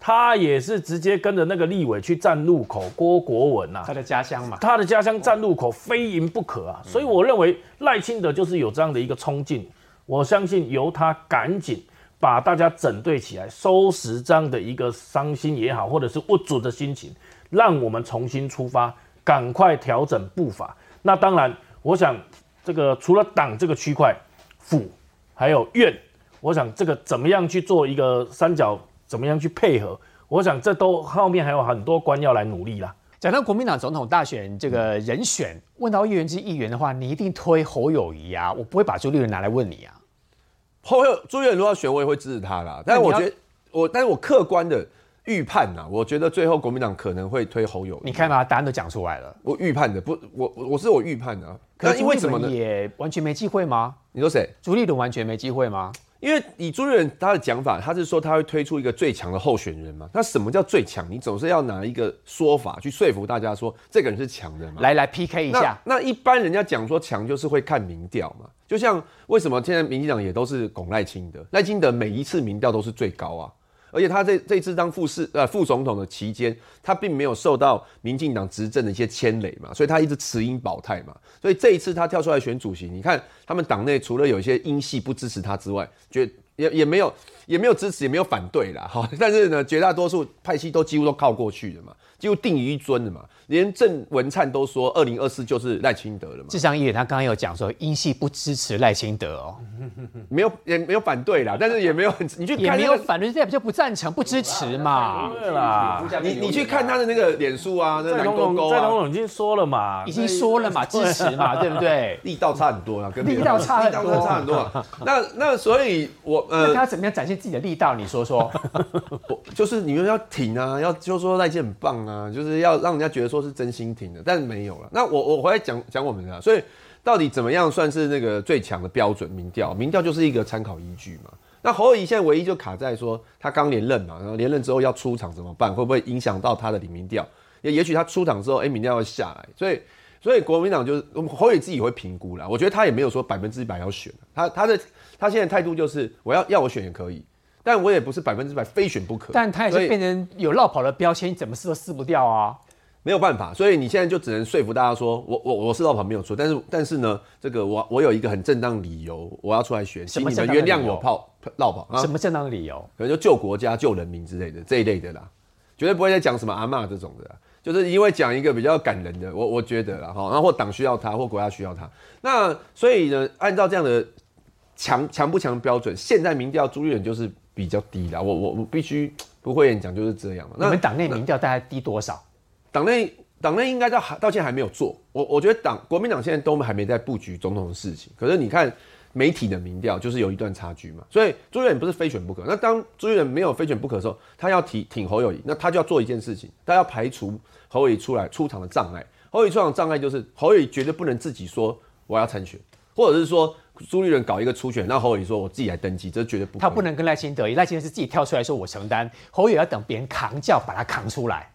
他也是直接跟着那个立委去站路口，郭国文啊，他的家乡嘛，他的家乡站路口非赢不可啊，所以我认为赖清德就是有这样的一个冲劲，我相信由他赶紧把大家整队起来，收拾这样的一个伤心也好，或者是无助的心情，让我们重新出发，赶快调整步伐。那当然，我想这个除了党这个区块，府还有院，我想这个怎么样去做一个三角，怎么样去配合，我想这都后面还有很多官要来努力啦。讲到国民党总统大选这个人选，问到议员之议员的话，你一定推侯友谊啊，我不会把朱立伦拿来问你啊。侯友朱立伦如果要选，我也会支持他啦。但是我觉得我，但是我客观的预判呐，我觉得最后国民党可能会推侯友谊。你看吧，答案都讲出来了。我预判的，不，我我我是我预判的啊。可是因为什么呢？也完全没机会吗？你说谁？朱立伦完全没机会吗？因为以朱立伦他的讲法，他是说他会推出一个最强的候选人嘛。那什么叫最强？你总是要拿一个说法去说服大家说这个人是强的嘛。来来 PK 一下。那一般人家讲说强，就是会看民调嘛。就像为什么现在民进党也都是拱赖清德，赖清德每一次民调都是最高啊。而且他这这次当副市呃副总统的期间，他并没有受到民进党执政的一些牵累嘛，所以他一直持英保泰嘛。所以这一次他跳出来选主席，你看他们党内除了有一些英系不支持他之外，绝也也没有也没有支持，也没有反对啦。哈。但是呢，绝大多数派系都几乎都靠过去的嘛，几乎定于一尊的嘛。连郑文灿都说，二零二四就是赖清德了嘛。智商议员他刚刚有讲说，英系不支持赖清德哦，没有也没有反对啦，但是也没有很，你去看也没有反对，代表就不赞成、不支持嘛。对啦，你你去看他的那个脸书啊，那在蓝勾勾在啊，龙已经说了嘛，已经说了嘛，支持嘛，对不对？力道差很多啊，跟力道差很多力道差很多啊。那那所以我那呃，他怎么样展现自己的力道？你说说。我就是你们要挺啊，要就说赖清很棒啊，就是要让人家觉得说是真心挺的，但是没有了。那我我回来讲讲我们的，所以到底怎么样算是那个最强的标准？民调，民调就是一个参考依据嘛。那侯友宜现在唯一就卡在说他刚连任嘛，然后连任之后要出场怎么办？会不会影响到他的领民调？也也许他出场之后，哎、民调要下来，所以所以国民党就是我们侯友宜自己会评估啦。我觉得他也没有说百分之百要选，他他的他现在态度就是我要要我选也可以，但我也不是百分之百非选不可。但他也是变成有绕跑的标签，怎么撕都撕不掉啊。没有办法，所以你现在就只能说服大家说，我我我是绕跑没有错，但是但是呢，这个我我有一个很正当理由，我要出来选，请你们原谅我跑绕跑啊什，么正当理由？可能就救国家、救人民之类的这一类的啦，绝对不会再讲什么阿骂这种的啦，就是因为讲一个比较感人的，我我觉得啦哈，然后或党需要他，或国家需要他，那所以呢，按照这样的强强不强的标准，现在民调朱立伦就是比较低的，我我我必须不会演讲就是这样嘛。你们党内民调大概低多少？党内党内应该到到现在还没有做，我我觉得党国民党现在都还没在布局总统的事情。可是你看媒体的民调，就是有一段差距嘛。所以朱立伦不是非选不可。那当朱立伦没有非选不可的时候，他要提挺侯友谊，那他就要做一件事情，他要排除侯友谊出来出场的障碍。侯友谊出场的障碍就是侯友谊绝对不能自己说我要参选，或者是说朱立伦搞一个初选，那侯友谊说我自己来登记，这绝对不。他不能跟赖清德，赖清德是自己跳出来说我承担，侯友宜要等别人扛轿把他扛出来。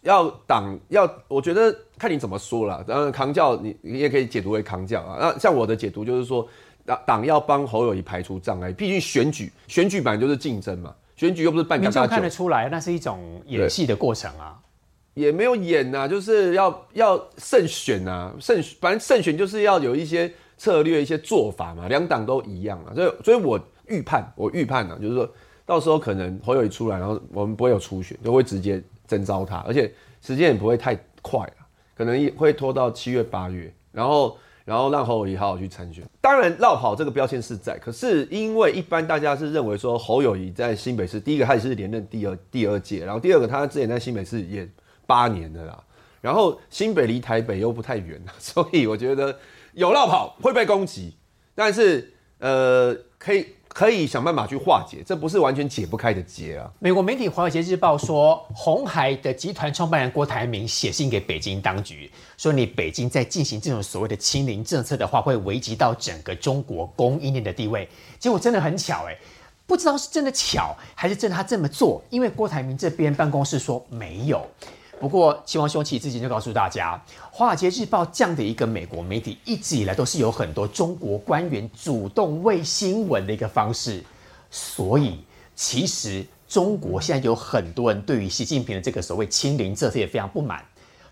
要党要，我觉得看你怎么说了。当然，扛教你你也可以解读为扛教啊。那像我的解读就是说，党党要帮侯友谊排除障碍。毕竟选举选举本来就是竞争嘛，选举又不是办民众家家酒，看得出来，那是一种演戏的过程啊。也没有演呐、就是要要胜选呐、胜反正胜选就是要有一些策略、一些做法嘛。两党都一样啊，所以所以我预判，我预判呢、就是说到时候可能侯友谊出来，然后我们不会有初选，就会直接征召他，而且时间也不会太快啊，可能也会拖到七月八月，然后然后让侯友谊好好去参选。当然绕跑这个标签是在，可是因为一般大家是认为说侯友谊在新北市，第一个他是连任第二第二届，然后第二个他之前在新北市也八年的啦，然后新北离台北又不太远，所以我觉得有绕跑会被攻击，但是呃可以可以想办法去化解，这不是完全解不开的结啊。美国媒体《华尔街日报》说，红海的集团创办人郭台铭写信给北京当局，说你北京在进行这种所谓的清零政策的话，会危及到整个中国供应链的地位。结果真的很巧哎、不知道是真的巧还是真的他这么做，因为郭台铭这边办公室说没有。不过，希望兄其之前就告诉大家，《华尔街日报》这样的一个美国媒体，一直以来都是有很多中国官员主动为新闻的一个方式。所以，其实中国现在有很多人对于习近平的这个所谓亲临这次也非常不满。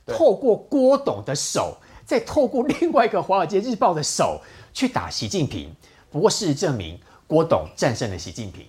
透过郭董的手，再透过另外一个《华尔街日报》的手去打习近平。不过，事实证明，郭董战胜了习近平。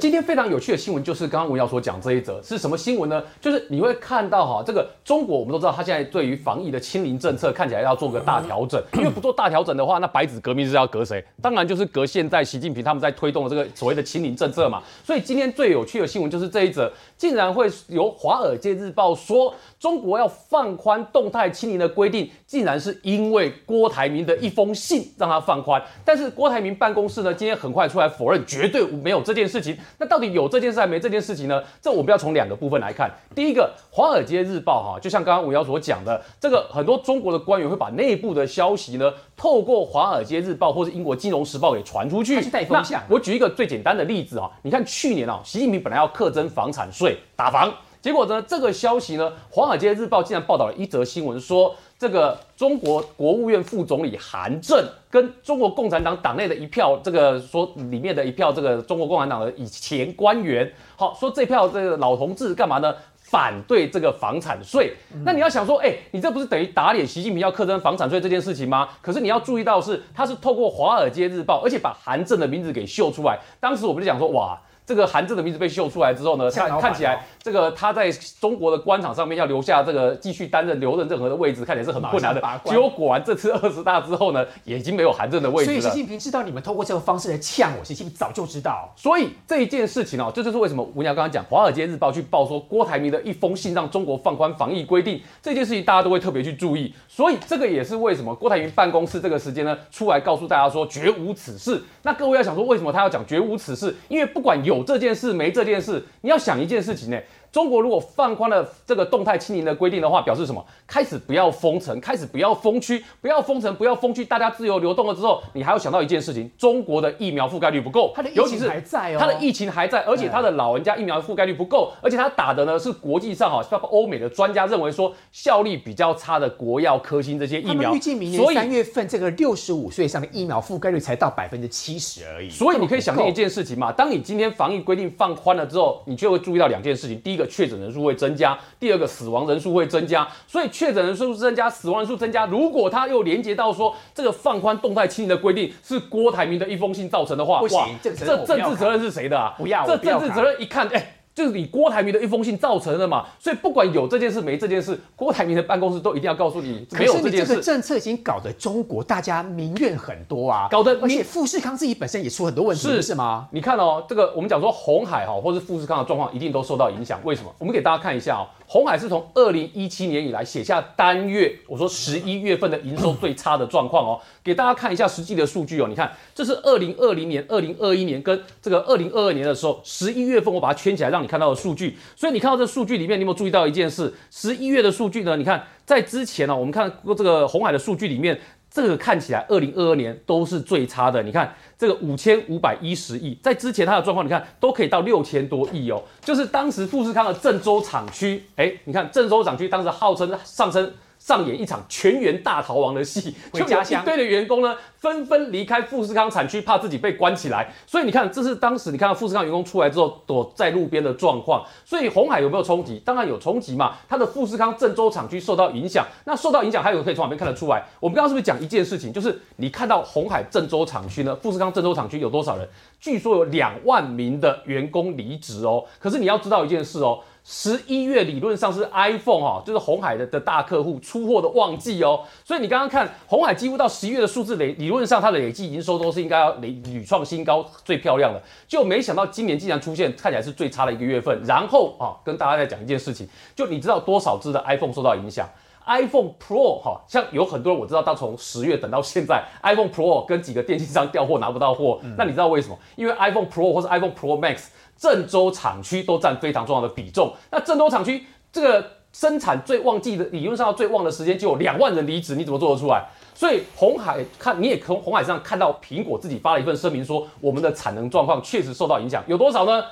今天非常有趣的新闻就是刚刚文瑶所讲这一则是什么新闻呢？就是你会看到哈，这个中国我们都知道，它现在对于防疫的清零政策看起来要做个大调整，因为不做大调整的话，那白纸革命是要革谁？当然就是革现在习近平他们在推动的这个所谓的清零政策嘛。所以今天最有趣的新闻就是这一则，竟然会由《华尔街日报》说中国要放宽动态清零的规定，竟然是因为郭台铭的一封信让他放宽。但是郭台铭办公室呢，今天很快出来否认，绝对没有这件事情。那到底有这件事还没这件事情呢？这我们要从两个部分来看。第一个，《华尔街日报》哈，就像刚刚吴瑶所讲的，这个很多中国的官员会把内部的消息呢，透过《华尔街日报》或是英国《金融时报》给传出去，带风向。我举一个最简单的例子啊，你看去年啊，习近平本来要课征房产税打房，结果呢，这个消息呢，《华尔街日报》竟然报道了一则新闻说。这个中国国务院副总理韩正跟中国共产党党内的一票，这个说里面的一票，这个中国共产党的以前官员，好说这票这个老同志干嘛呢？反对这个房产税。那你要想说，哎，你这不是等于打脸习近平要课征房产税这件事情吗？可是你要注意到是，他是透过《华尔街日报》，而且把韩正的名字给秀出来。当时我们就讲说，哇。这个韩正的名字被秀出来之后呢，看看起来这个他在中国的官场上面要留下这个继续担任留任任何的位置，看起来是很困难的。结果果然这次二十大之后呢，也已经没有韩正的位置了。所以习近平知道你们通过这个方式来呛我，习近平早就知道。所以这一件事情哦，这就是为什么吴娘刚刚讲《华尔街日报》去报说郭台铭的一封信让中国放宽防疫规定这件事情，大家都会特别去注意。所以这个也是为什么郭台铭办公室这个时间呢，出来告诉大家说绝无此事。那各位要想说，为什么他要讲绝无此事？因为不管有有这件事没这件事，你要想一件事情呢。中国如果放宽了这个动态清零的规定的话，表示什么？开始不要封城，开始不要封区，不要封城，不要封区，大家自由流动了之后，你还要想到一件事情：中国的疫苗覆盖率不够，它的疫情还在哦，它的疫情还在，而且它的老人家疫苗覆盖率不够，而且它打的呢是国际上哈，包括欧美的专家认为说效力比较差的国药、科兴这些疫苗。预计明年三月份这个六十五岁以上的疫苗覆盖率才到百分之七十而已。所以你可以想象一件事情嘛，当你今天防疫规定放宽了之后，你就会注意到两件事情：第一个，确诊人数会。增加，第二个死亡人数会增加，所以确诊人数增加，死亡人数增加。如果他又连接到说这个放宽动态清零的规定是郭台铭的一封信造成的话，不行，这政治责任是谁的啊？不要，这政治责任一看，哎。就是你郭台铭的一封信造成的嘛，所以不管有这件事没这件事，郭台铭的办公室都一定要告诉你没有这件事。这个政策已经搞得中国大家民怨很多啊，搞得而且富士康自己本身也出很多问题，是是吗？你看哦，这个我们讲说红海哈，或是富士康的状况一定都受到影响，为什么？我们给大家看一下哦。红海是从二零一七年以来写下单月，我说十一月份的营收最差的状况哦，给大家看一下实际的数据哦。你看，这是二零二零年、二零二一年跟这个二零二二年的时候，十一月份我把它圈起来，让你看到的数据。所以你看到这数据里面，你有没有注意到一件事？十一月的数据呢？你看在之前呢，我们看过这个红海的数据里面。这个看起来，二零二二年都是最差的。你看这个五千五百一十亿，在之前它的状况，你看都可以到六千多亿哦。就是当时富士康的郑州厂区，哎，你看郑州厂区当时号称上升。上演一场全员大逃亡的戏，回家乡一堆的员工呢，纷纷离开富士康产区，怕自己被关起来。所以你看，这是当时你看到富士康员工出来之后躲在路边的状况。所以红海有没有冲击？当然有冲击嘛。它的富士康郑州厂区受到影响。那受到影响，还有可以从旁边看得出来。我们刚刚是不是讲一件事情？就是你看到红海郑州厂区呢？富士康郑州厂区有多少人？据说有两万名的员工离职哦。可是你要知道一件事哦。十一月理论上是 iPhone 哈，就是红海的的大客户出货的旺季哦，所以你刚刚看红海几乎到十一月的数字累，理论上它的累计营收都是应该要累屡创新高，最漂亮的，就没想到今年竟然出现看起来是最差的一个月份。然后啊，跟大家再讲一件事情，就你知道多少只的 iPhone 受到影响？iPhone Pro 哈，像有很多人我知道，到从十月等到现在，iPhone Pro 跟几个电信商调货拿不到货，那你知道为什么？因为 iPhone Pro 或是 iPhone Pro Max。郑州厂区都占非常重要的比重。那郑州厂区这个生产最旺季的，理论上最旺的时间就有两万人离职，你怎么做得出来？所以红海看你也从红海上看到苹果自己发了一份声明，说我们的产能状况确实受到影响，有多少呢？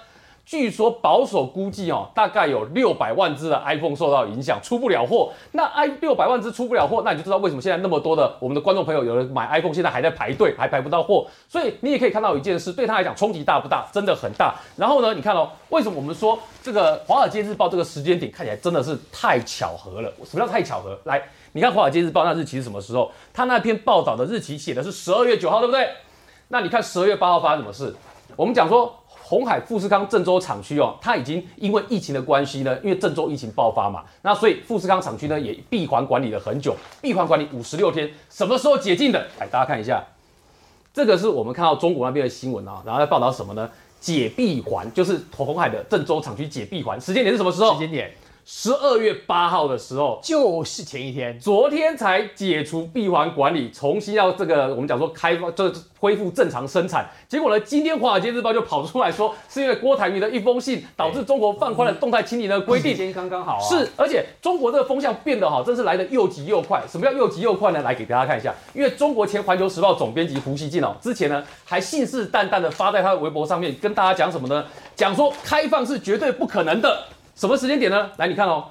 据说保守估计哦，大概有六百万只的 iPhone 受到影响，出不了货。那 i 六百万只出不了货，那你就知道为什么现在那么多的我们的观众朋友有人买 iPhone，现在还在排队，还排不到货。所以你也可以看到一件事，对他来讲冲击大不大？真的很大。然后呢，你看哦，为什么我们说这个《华尔街日报》这个时间点看起来真的是太巧合了？什么叫太巧合？来，你看《华尔街日报》那日期是什么时候？他那篇报道的日期写的是十二月九号，对不对？那你看十二月八号发生什么事？我们讲说。红海富士康郑州厂区哦，它已经因为疫情的关系呢，因为郑州疫情爆发嘛，那所以富士康厂区呢也闭环管理了很久，闭环管理五十六天，什么时候解禁的？来，大家看一下，这个是我们看到中国那边的新闻啊，然后在报道什么呢？解闭环就是红海的郑州厂区解闭环，时间点是什么时候？时间点。十二月八号的时候，就是前一天，昨天才解除闭环管理，重新要这个我们讲说开放，这恢复正常生产。结果呢，今天华尔街日报就跑出来说，是因为郭台铭的一封信，导致中国放宽了动态清零的规定。时间刚刚好啊。是，而且中国这个风向变得好，真是来的又急又快。什么叫又急又快呢？来给大家看一下，因为中国前环球时报总编辑胡锡进哦，之前呢还信誓旦旦的发在他的微博上面，跟大家讲什么呢？讲说开放是绝对不可能的。什么时间点呢？来，你看哦，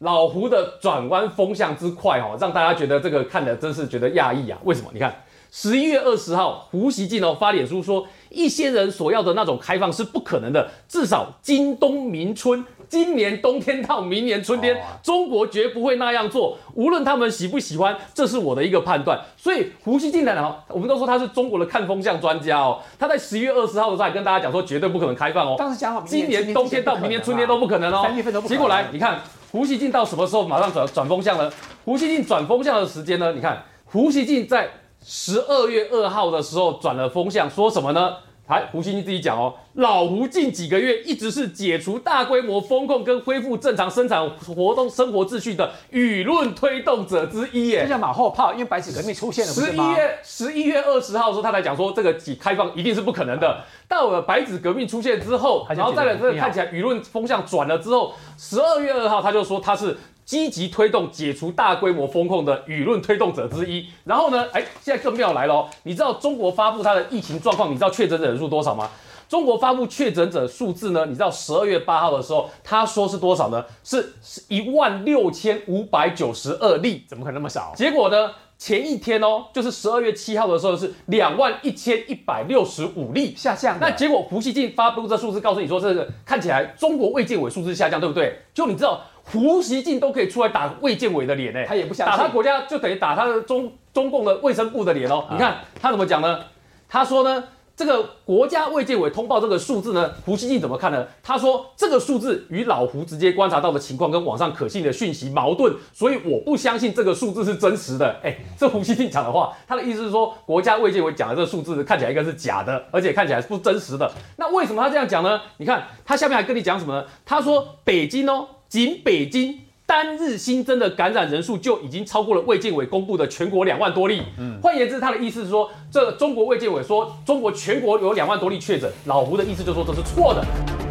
老胡的转弯风向之快哦，让大家觉得这个看的真是觉得讶异啊！为什么？你看十一月二十号，胡锡进哦发脸书说，一些人所要的那种开放是不可能的，至少今冬明春。今年冬天到明年春天，中国绝不会那样做。无论他们喜不喜欢，这是我的一个判断。所以胡锡进来了，我们都说他是中国的看风向专家哦。他在十一月二十号的时候还跟大家讲说，绝对不可能开放哦。当时讲好，今年冬天到明年春天都不可能哦。三月份都不可能。结果来，你看胡锡进到什么时候马上转转风向呢？胡锡进转风向的时间呢？你看胡锡进在十二月二号的时候转了风向，说什么呢？来，胡锡进自己讲哦，老胡近几个月一直是解除大规模风控跟恢复正常生产活动生活秩序的舆论推动者之一耶。就像马后炮，因为白纸革命出现了，十一月十一月二十号的时候，他才讲说这个开放一定是不可能的。到了白纸革命出现之后，然后再来这个看起来舆论风向转了之后，十二月二号他就说他是。积极推动解除大规模风控的舆论推动者之一。然后呢，哎，现在更妙来了，你知道中国发布它的疫情状况，你知道确诊者人数多少吗？中国发布确诊者数字呢？你知道十二月八号的时候，他说是多少呢？是一万六千五百九十二例，怎么可能那么少？结果呢？前一天哦，就是十二月七号的时候是两万一千一百六十五例下降。那结果胡锡进发布这数字，告诉你说这个看起来中国卫健委数字下降，对不对？就你知道胡锡进都可以出来打卫健委的脸呢，他也不相信，打他国家就等于打他的中中共的卫生部的脸哦。你看他怎么讲呢？他说呢。这个国家卫健委通报这个数字呢，胡锡进怎么看呢？他说这个数字与老胡直接观察到的情况跟网上可信的讯息矛盾，所以我不相信这个数字是真实的。哎，这胡锡进讲的话，他的意思是说国家卫健委讲的这个数字看起来应该是假的，而且看起来是不真实的。那为什么他这样讲呢？你看他下面还跟你讲什么呢？他说北京哦，仅北京。单日新增的感染人数就已经超过了卫健委公布的全国两万多例。嗯，换言之，他的意思是说，这中国卫健委说中国全国有两万多例确诊，老胡的意思就说这是错的。